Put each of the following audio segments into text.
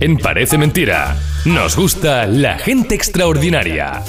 En Parece Mentira, nos gusta la gente extraordinaria.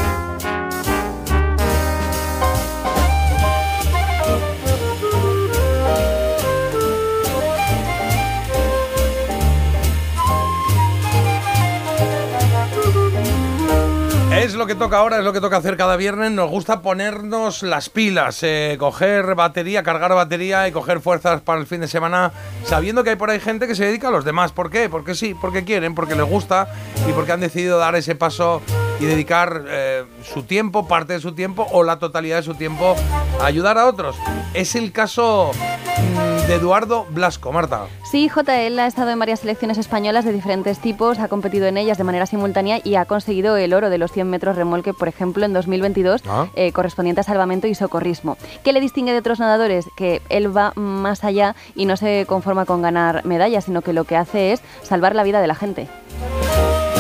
Toca ahora, es lo que toca hacer cada viernes. Nos gusta ponernos las pilas, eh, coger batería, cargar batería y coger fuerzas para el fin de semana, sabiendo que hay por ahí gente que se dedica a los demás. ¿Por qué? Porque sí, porque quieren, porque les gusta y porque han decidido dar ese paso y dedicar eh, su tiempo, parte de su tiempo o la totalidad de su tiempo a ayudar a otros. Es el caso mm, de Eduardo Blasco, Marta. Sí, JL ha estado en varias selecciones españolas de diferentes tipos, ha competido en ellas de manera simultánea y ha conseguido el oro de los 100 metros remolque, por ejemplo, en 2022, Ah. eh, correspondiente a salvamento y socorrismo. ¿Qué le distingue de otros nadadores? Que él va más allá y no se conforma con ganar medallas, sino que lo que hace es salvar la vida de la gente.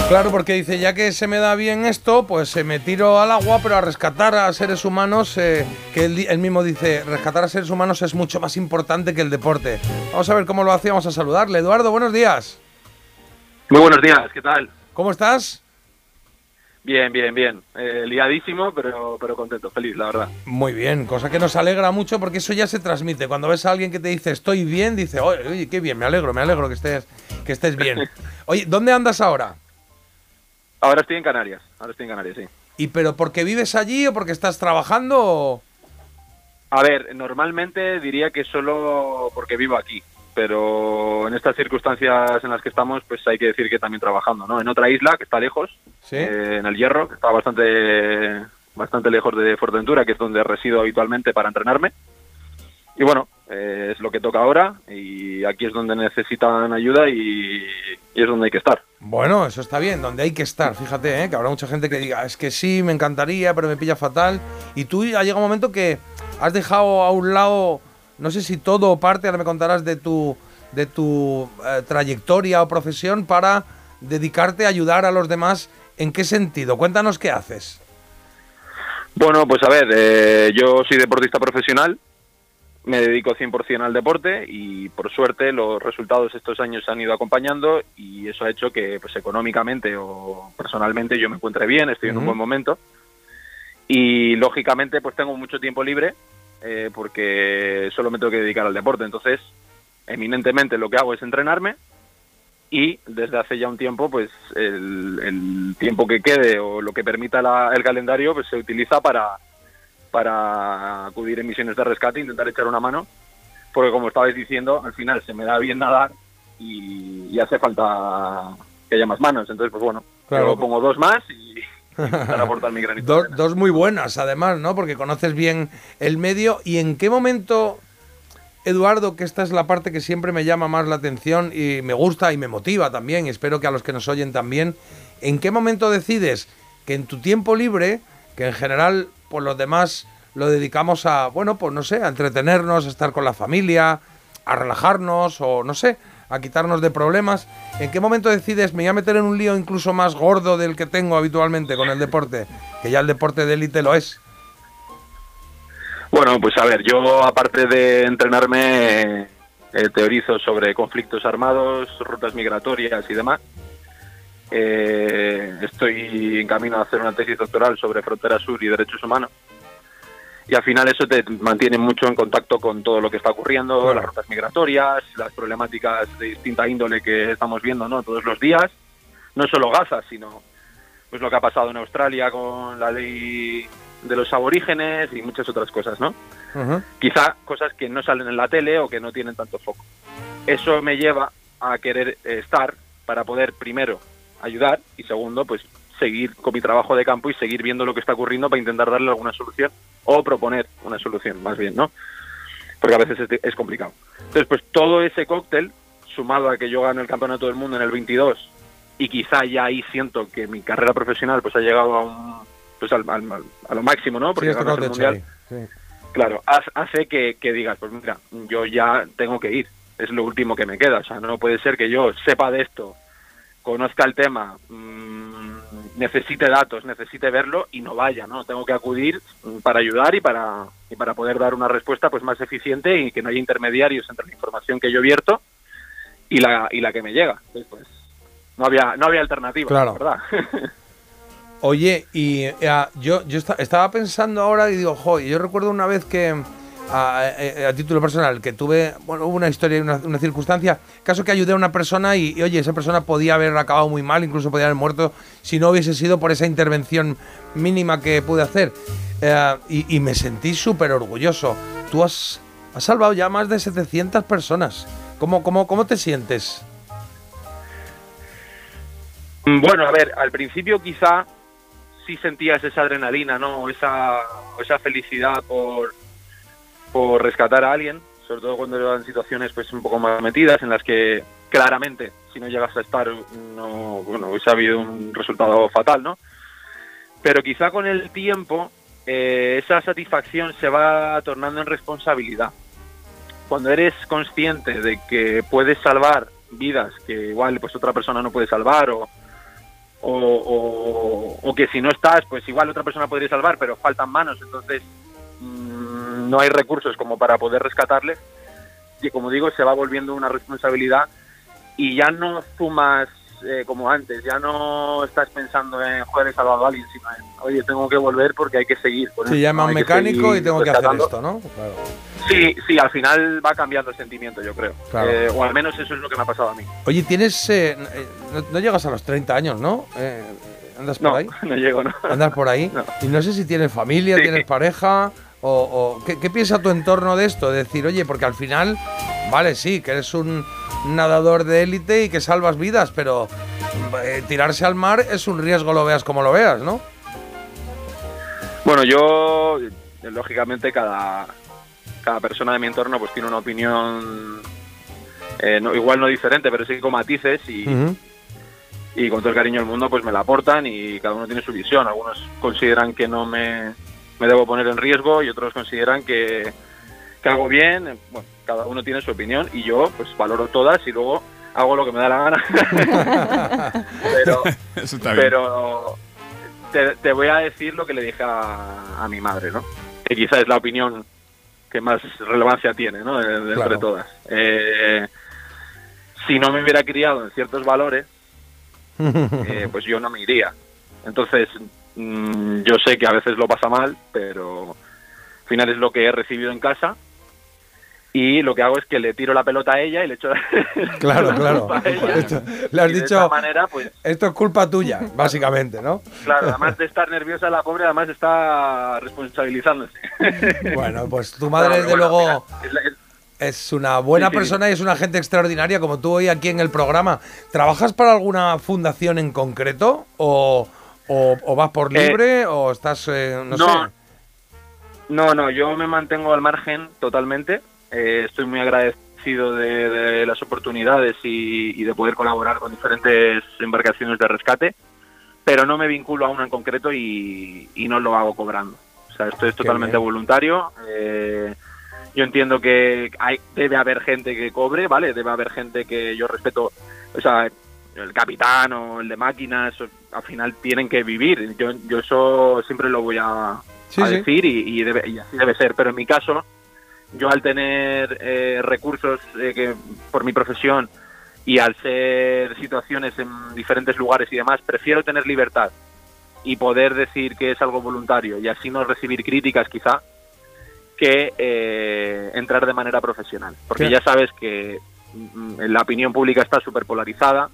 Claro, porque dice, ya que se me da bien esto, pues eh, me tiro al agua, pero a rescatar a seres humanos, eh, que él, mismo dice, rescatar a seres humanos es mucho más importante que el deporte. Vamos a ver cómo lo hacía, vamos a saludarle. Eduardo, buenos días. Muy buenos días, ¿qué tal? ¿Cómo estás? Bien, bien, bien. Eh, liadísimo, pero, pero contento, feliz, la verdad. Muy bien, cosa que nos alegra mucho porque eso ya se transmite. Cuando ves a alguien que te dice estoy bien, dice, oye, oye, qué bien, me alegro, me alegro que estés, que estés bien. Oye, ¿dónde andas ahora? Ahora estoy en Canarias, ahora estoy en Canarias, sí. ¿Y pero porque vives allí o porque estás trabajando? o- A ver, normalmente diría que solo porque vivo aquí, pero en estas circunstancias en las que estamos, pues hay que decir que también trabajando, ¿no? En otra isla que está lejos, Sí. eh, en el Hierro, que está bastante, bastante lejos de Fuerteventura, que es donde resido habitualmente para entrenarme. Y bueno, eh, es lo que toca ahora y aquí es donde necesitan ayuda y, y es donde hay que estar. Bueno, eso está bien, donde hay que estar, fíjate, ¿eh? que habrá mucha gente que diga, es que sí, me encantaría, pero me pilla fatal. Y tú ha llegado un momento que has dejado a un lado, no sé si todo o parte, ahora me contarás de tu, de tu eh, trayectoria o profesión para dedicarte a ayudar a los demás. ¿En qué sentido? Cuéntanos qué haces. Bueno, pues a ver, eh, yo soy deportista profesional, me dedico 100% al deporte y por suerte los resultados estos años se han ido acompañando y eso ha hecho que pues económicamente o personalmente yo me encuentre bien, estoy en un Ujú. buen momento y lógicamente pues tengo mucho tiempo libre eh, porque solo me tengo que dedicar al deporte, entonces eminentemente lo que hago es entrenarme y desde hace ya un tiempo pues el, el tiempo que quede o lo que permita la- el calendario pues se utiliza para para acudir en misiones de rescate intentar echar una mano porque como estabais diciendo al final se me da bien nadar y, y hace falta que haya más manos entonces pues bueno Claro. yo pongo dos más y para aportar mi granito de Do- arena. dos muy buenas, además, ¿no? Porque conoces bien el medio. ¿Y en qué momento, Eduardo, que esta es la parte que siempre me llama más la atención y me gusta y me motiva también, y espero que a los que nos oyen también, ¿en qué momento decides que en tu tiempo libre, que en general, pues los demás lo dedicamos a, bueno, pues no sé, a entretenernos, a estar con la familia, a relajarnos o no sé, a quitarnos de problemas. ¿En qué momento decides, me voy a meter en un lío incluso más gordo del que tengo habitualmente con el deporte? Que ya el deporte de élite lo es. Bueno, pues a ver, yo aparte de entrenarme, eh, teorizo sobre conflictos armados, rutas migratorias y demás. Eh, estoy en camino a hacer una tesis doctoral sobre frontera sur y derechos humanos. Y al final eso te mantiene mucho en contacto con todo lo que está ocurriendo, Claro. las rutas migratorias, las problemáticas de distinta índole que estamos viendo ¿no? todos los días. No solo Gaza, sino pues lo que ha pasado en Australia con la ley de los aborígenes y muchas otras cosas, ¿no? Ujú. Quizá cosas que no salen en la tele o que no tienen tanto foco. Eso me lleva a querer estar para poder, primero, ayudar y segundo, pues seguir con mi trabajo de campo y seguir viendo lo que está ocurriendo para intentar darle alguna solución o proponer una solución, más bien, ¿no? Porque a veces es, es complicado. Entonces, pues todo ese cóctel, sumado a que yo gano el campeonato del mundo en el 22 y quizá ya ahí siento que mi carrera profesional pues ha llegado a un pues al, al- a lo máximo, ¿no? Sí, Porque ganas que el mundial. Sí. Claro, hace que, que digas, pues mira, yo ya tengo que ir, es lo último que me queda, o sea, no puede ser que yo sepa de esto, conozca el tema, mm, necesite datos, necesite verlo y no vaya, ¿no? Tengo que acudir mm, para ayudar y para, y para poder dar una respuesta pues más eficiente y que no haya intermediarios entre la información que yo vierto y la, y la que me llega. Entonces, pues, no había, no había alternativa, Claro. ¿verdad? Oye, y eh, yo, yo esta- estaba pensando ahora y digo, jo, yo recuerdo una vez que, a, a- a título personal, que tuve, bueno, una historia, una, una circunstancia, caso que ayudé a una persona y, y, oye, esa persona podía haber acabado muy mal, incluso podía haber muerto si no hubiese sido por esa intervención mínima que pude hacer. Eh, y, y me sentí súper orgulloso. Tú has, has salvado ya más de 700 personas. ¿Cómo, cómo, cómo te sientes? Bueno, a ver, al principio quizá sí sentías esa adrenalina, ¿no? Esa, esa felicidad por, por rescatar a alguien, sobre todo cuando eran situaciones pues un poco más metidas en las que claramente si no llegas a estar no bueno hubiese habido un resultado fatal, ¿no? Pero quizá con el tiempo eh, esa satisfacción se va tornando en responsabilidad. Cuando eres consciente de que puedes salvar vidas que igual pues otra persona no puede salvar o, o, o- o que si no estás pues igual otra persona podría salvar pero faltan manos entonces no hay recursos como para poder rescatarle y como digo se va volviendo una responsabilidad y ya no sumas eh, como antes ya no estás pensando en joder he salvado a alguien sino en oye tengo que volver porque hay que seguir con Se esto, llama ¿no? un mecánico y tengo que hacer esto, ¿no? Claro. sí sí al final va cambiando el sentimiento yo creo Claro. Eh, o al menos eso es lo que me ha pasado a mí Oye, tienes. eh, no, no llegas a los 30 años, ¿no? Eh, ¿Andas por no ahí? no llego no ¿Andas por ahí? Y no sé si tienes familia, Sí. tienes pareja. O, o- ¿qué, qué piensa tu entorno de esto? De decir, oye, porque al final, vale, sí, que eres un nadador de élite y que salvas vidas, pero eh, tirarse al mar es un riesgo, lo veas como lo veas, ¿no? Bueno, yo, lógicamente, cada, cada persona de mi entorno pues tiene una opinión, eh, no- igual no diferente, pero sí con matices y, y con todo el cariño del mundo pues me la aportan y cada uno tiene su visión. Algunos consideran que no me, me debo poner en riesgo y otros consideran que, que hago bien. Bueno, cada uno tiene su opinión y yo pues valoro todas y luego hago lo que me da la gana. pero, Eso está bien. pero te, te voy a decir lo que le dije a, a mi madre, ¿no? Que quizá es la opinión que más relevancia tiene, ¿no? De, de Claro. entre todas. Eh, si no me hubiera criado en ciertos valores, eh, pues yo no me iría. Entonces, mm, yo sé que a veces lo pasa mal, pero al final es lo que he recibido en casa. Y lo que hago es que le tiro la pelota a ella y le echo Claro, la claro. culpa a ella. Esto- le has Y de dicho, manera, pues, esto es culpa tuya, básicamente, ¿no? Claro, además de estar nerviosa, la pobre además está responsabilizándose. Bueno, pues tu madre, desde bueno, luego. mira, es la- es- Es una buena Sí, sí. persona y es una gente extraordinaria como tú hoy aquí en el programa. ¿Trabajas para alguna fundación en concreto? ¿O, o- o vas por Eh, libre? ¿O estás, eh, no, no. sé? No, no, yo me mantengo al margen totalmente. Eh, estoy muy agradecido de, de las oportunidades y, y de poder colaborar con diferentes embarcaciones de rescate, pero no me vinculo a una en concreto y, y no lo hago cobrando. O sea, esto es totalmente voluntario. Eh, yo entiendo que hay, debe haber gente que cobre, ¿vale? Debe haber gente que yo respeto, o sea, el capitán o el de máquinas, al final tienen que vivir. Yo, yo eso siempre lo voy a, Sí, a sí. decir y, y debe- y así debe ser. Pero en mi caso, yo al tener eh, recursos eh, que por mi profesión y al ser situaciones en diferentes lugares y demás, prefiero tener libertad y poder decir que es algo voluntario y así no recibir críticas quizá que eh, entrar de manera profesional. Porque ya sabes que mm, la opinión pública está súper polarizada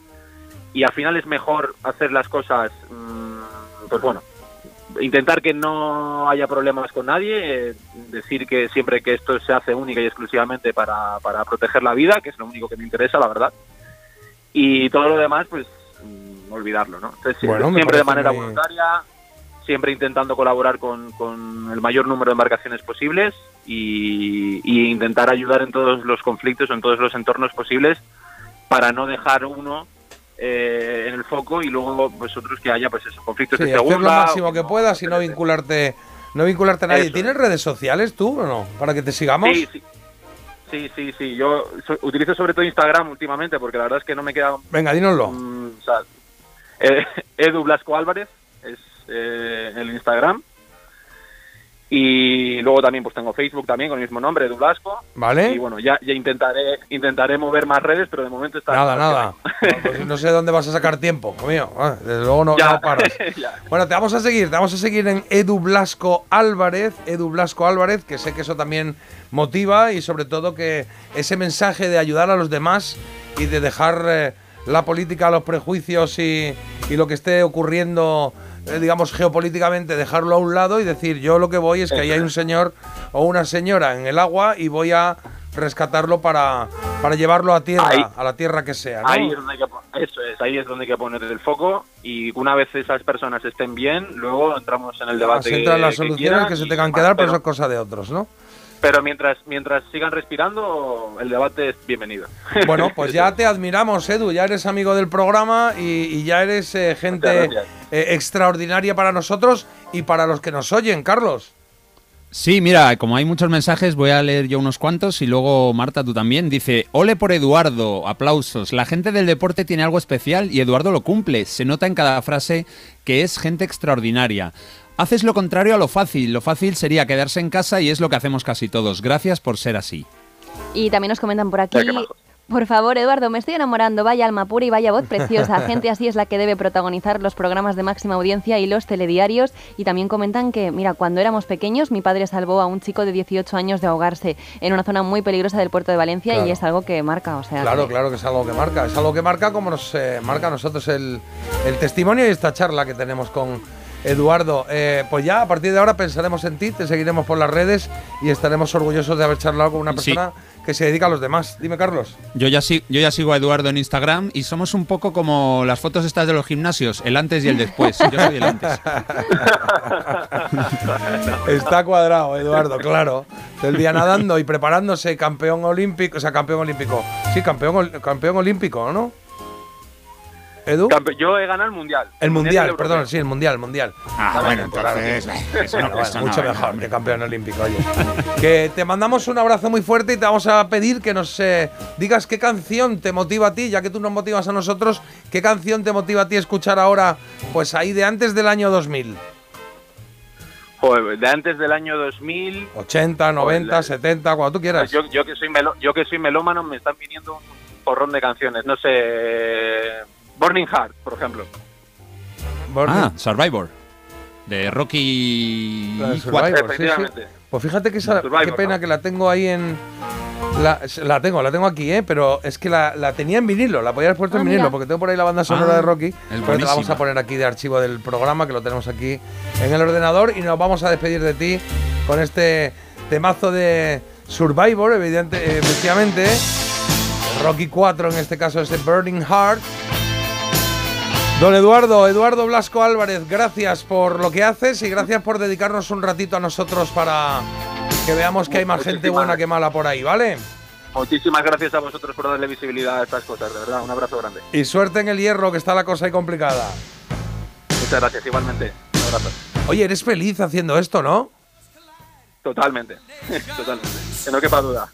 y al final es mejor hacer las cosas, mm, pues bueno, intentar que no haya problemas con nadie, eh, decir que siempre que esto se hace única y exclusivamente para, para proteger la vida, que es lo único que me interesa, la verdad, y todo lo demás, pues mm, olvidarlo, ¿no? Entonces, siempre, Bueno, me siempre de manera muy- voluntaria, siempre intentando colaborar con, con el mayor número de embarcaciones posibles y, y intentar ayudar en todos los conflictos, en todos los entornos posibles, para no dejar uno eh, en el foco y luego pues otros que haya pues esos conflictos Sí, de hacer lo segunda máximo que puedas y no vincularte, no vincularte a nadie. Eso ¿Tienes redes sociales tú o no? Para que te sigamos. Sí, sí. Sí, sí, sí. Yo so- utilizo sobre todo Instagram últimamente porque la verdad es que no me queda... Venga, dínoslo. mm, o sea, eh, Edu Blasco Álvarez es eh, el Instagram. Y luego también pues tengo Facebook también con el mismo nombre, Edu Blasco. Vale. Y bueno, ya, ya intentaré intentaré mover más redes, pero de momento está... Nada, nada. No, pues no sé dónde vas a sacar tiempo, mío. Ah, Desde luego no, Ya. no paras. Bueno, te vamos a seguir, te vamos a seguir en Edu Blasco Álvarez, Edu Blasco Álvarez, que sé que eso también motiva y sobre todo que ese mensaje de ayudar a los demás y de dejar eh, la política, los prejuicios y, y lo que esté ocurriendo, eh, digamos, geopolíticamente, dejarlo a un lado y decir, yo lo que voy es que ahí hay un señor o una señora en el agua y voy a rescatarlo para, para llevarlo a tierra, Ahí. a la tierra que sea. ¿no? Ahí es donde hay que eso es, ahí es donde hay que poner el foco y una vez esas personas estén bien, luego entramos en el debate. Se entran las que soluciones que se tengan que dar, pero, eso es cosa de otros, ¿no? Pero mientras mientras sigan respirando, el debate es bienvenido. Bueno, pues ya te admiramos, Edu, ya eres amigo del programa y, y ya eres eh, gente eh, extraordinaria para nosotros y para los que nos oyen, Carlos. Sí, mira, como hay muchos mensajes, voy a leer yo unos cuantos y luego Marta tú también. Dice, ole por Eduardo, aplausos. La gente del deporte tiene algo especial y Eduardo lo cumple. Se nota en cada frase que es gente extraordinaria. Haces lo contrario a lo fácil. Lo fácil sería quedarse en casa y es lo que hacemos casi todos. Gracias por ser así. Y también nos comentan por aquí. Por favor, Eduardo, me estoy enamorando. Vaya alma pura y vaya voz preciosa. Gente así es la que debe protagonizar los programas de máxima audiencia y los telediarios. Y también comentan que, mira, cuando éramos pequeños, mi padre salvó a un chico de 18 años de ahogarse en una zona muy peligrosa del puerto de Valencia Claro. y es algo que marca. O sea, Claro, que- claro que es algo que marca. Es algo que marca como nos eh, marca a nosotros el, el testimonio y esta charla que tenemos con Eduardo. Eh, pues ya a partir de ahora pensaremos en ti, te seguiremos por las redes y estaremos orgullosos de haber charlado con una Sí. persona que se dedica a los demás. Dime, Carlos. Yo ya, si- yo ya sigo a Eduardo en Instagram y somos un poco como las fotos estas de los gimnasios, el antes y el después. Yo soy el antes. Está cuadrado, Eduardo, claro. Todo el día nadando y preparándose campeón olímpico, o sea, campeón olímpico. Sí, campeón, campeón olímpico, ¿no? Edu. Yo he ganado el mundial. El mundial, perdón, sí, el mundial, el mundial. Ah, bueno, entonces, entonces... Bueno, bueno, mucho mejor que campeón olímpico, oye. que te mandamos un abrazo muy fuerte y te vamos a pedir que nos eh, digas qué canción te motiva a ti, ya que tú nos motivas a nosotros, qué canción te motiva a ti a escuchar ahora, pues ahí de antes del año 2000. Joder, de antes del año 2000, 80, 90, Joder. 70, cuando tú quieras. yo, yo que soy melo- yo que soy melómano me están viniendo un porrón de canciones, no sé, Burning Heart, por ejemplo. Burning- Ah, Survivor. De Rocky La de 4. Survivor, sí. Pues fíjate que esa, Survivor, qué pena ¿no? que la tengo ahí en. La, la tengo, la tengo aquí, ¿eh? Pero es que la, la tenía en vinilo, la podía haber puesto Ah, en vinilo, mira. porque tengo por ahí la banda sonora Ah, de Rocky. es pero te la vamos a poner aquí de archivo del programa, que lo tenemos aquí en el ordenador. Y nos vamos a despedir de ti con este temazo de Survivor, evidente, eh, efectivamente. Rocky 4, en este caso, ese Burning Heart. Don Eduardo, Eduardo Blasco Álvarez, gracias por lo que haces y gracias por dedicarnos un ratito a nosotros para que veamos que hay más gente buena que mala por ahí, ¿vale? Muchísimas gracias a vosotros por darle visibilidad a estas cosas, de verdad, un abrazo grande. Y suerte en el hierro, que está la cosa ahí complicada. Muchas gracias, igualmente. Un abrazo. Oye, eres feliz haciendo esto, ¿no? Totalmente, totalmente. Que no quepa duda.